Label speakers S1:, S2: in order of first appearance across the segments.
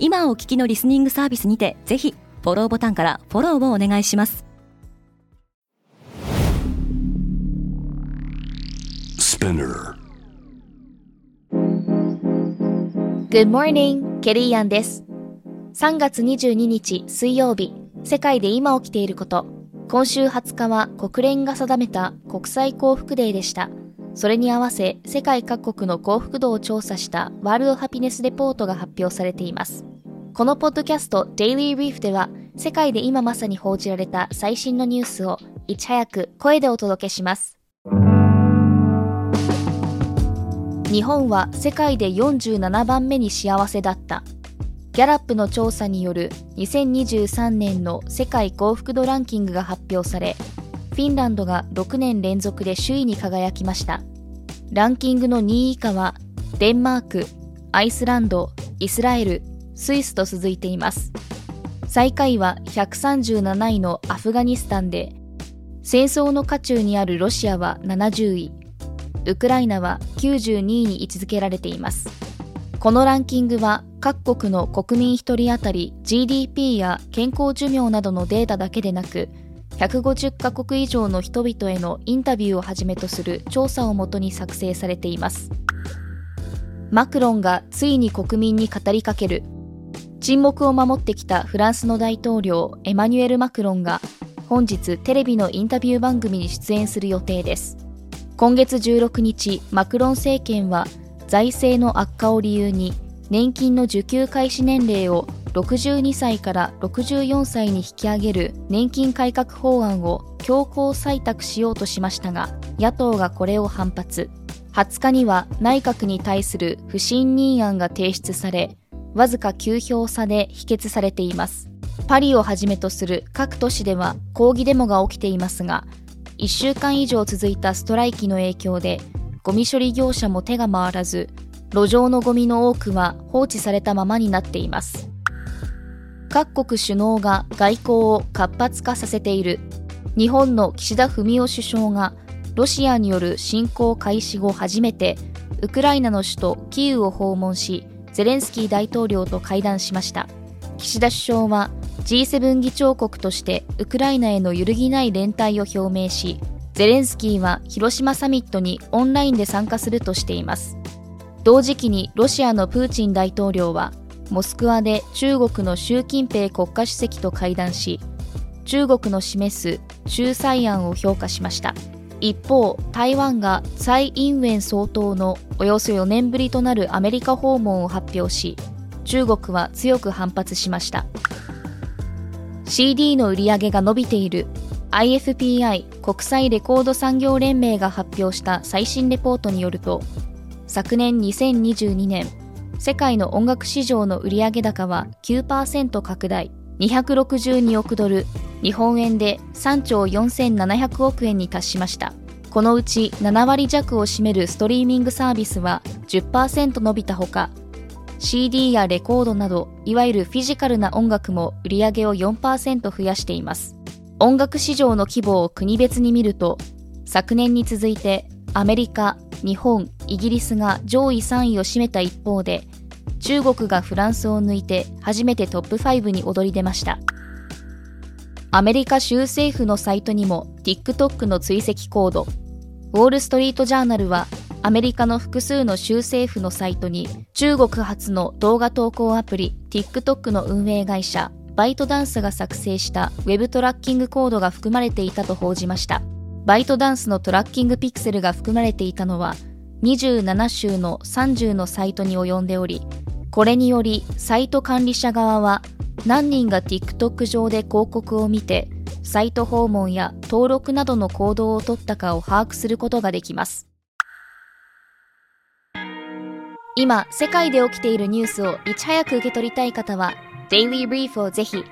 S1: 今お聞きのリスニングサービスにてぜひフォローボタンからフォローをお願いします。
S2: Good morning, ケリーアンです。3月22日水曜日世界で今起きていること。今週20日は国連が定めた国際幸福デーでしたそれに合わせ世界各国の幸福度を調査したワールドハピネスレポートが発表されていますこのポッドキャスト Daily Reef では世界で今まさに報じられた最新のニュースをいち早く声でお届けします日本は世界で47番目に幸せだった。ギャラップの調査による2023年の世界幸福度ランキングが発表され、フィンランドが6年連続で首位に輝きました。ランキングの2位以下は、デンマーク、アイスランド、イスラエル、スイスと続いています。最下位は137位のアフガニスタンで、戦争の渦中にあるロシアは70位、ウクライナは92位に位置づけられています。このランキングは各国の国民1人当たり GDP や健康寿命などのデータだけでなく、150カ国以上の人々へのインタビューをはじめとする調査をもとに作成されています。マクロンがついに国民に語りかける。沈黙を守ってきたフランスの大統領エマニュエル・マクロンが本日テレビのインタビュー番組に出演する予定です。今月16日、マクロン政権は財政の悪化を理由に年金の受給開始年齢を62歳から64歳に引き上げる年金改革法案を強行採択しようとしましたが野党がこれを反発20日には内閣に対する不信任案が提出されわずか9票差で否決されていますパリをはじめとする各都市では抗議デモが起きていますが1週間以上続いたストライキの影響で、ゴミ処理業者も手が回らず、路上のゴミの多くは放置されたままになっています。各国首脳が外交を活発化させている。日本の岸田文雄首相が、ロシアによる侵攻開始後初めて、ウクライナの首都キーウを訪問し、ゼレンスキー大統領と会談しました。岸田首相は G7 議長国としてウクライナへの揺るぎない連帯を表明し、ゼレンスキーは広島サミットにオンラインで参加するとしています。同時期にロシアのプーチン大統領は、モスクワで中国の習近平国家主席と会談し、中国の示す仲裁案を評価しました。一方、台湾が蔡英文総統のおよそ4年ぶりとなるアメリカ訪問を発表し、中国は強く反発しました。CD の売り上げが伸びている IFPI 国際レコード産業連盟が発表した最新レポートによると昨年2022年世界の音楽市場の売上高は9%拡大262億ドル日本円で3兆4700億円に達しましたこのうち7割弱を占めるストリーミングサービスは10%伸びたほか CD やレコードなど、いわゆるフィジカルな音楽も売り上げを4%増やしています。音楽市場の規模を国別に見ると、昨年に続いてアメリカ、日本、イギリスが上位3位を占めた一方で、中国がフランスを抜いて初めてトップ5に躍り出ました。アメリカ州政府のサイトにも TikTok の追跡コード、ウォール・ストリート・ジャーナルはアメリカの複数の州政府のサイトに中国発の動画投稿アプリ TikTok の運営会社バイトダンスが作成したウェブトラッキングコードが含まれていたと報じました。バイトダンスのトラッキングピクセルが含まれていたのは27州の30のサイトに及んでおり、これによりサイト管理者側は何人が TikTok 上で広告を見てサイト訪問や登録などの行動をとったかを把握することができます。今、世界で起きているニュースをいち早く受け取りたい方は、Daily Brief をぜひ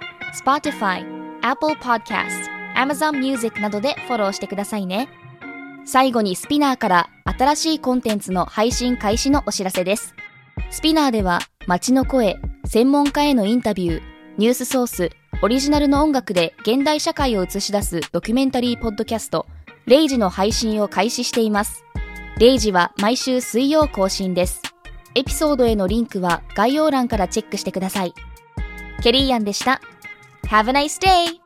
S2: Spotify、Apple Podcast、Amazon Music などでフォローしてくださいね。最後にスピナーから新しいコンテンツの配信開始のお知らせです。スピナーでは街の声、専門家へのインタビュー、ニュースソース、オリジナルの音楽で現代社会を映し出すドキュメンタリーポッドキャスト、レイジの配信を開始しています。レイジは毎週水曜更新です。エピソードへのリンクは概要欄からチェックしてください。ケリーアンでした。Have a nice day!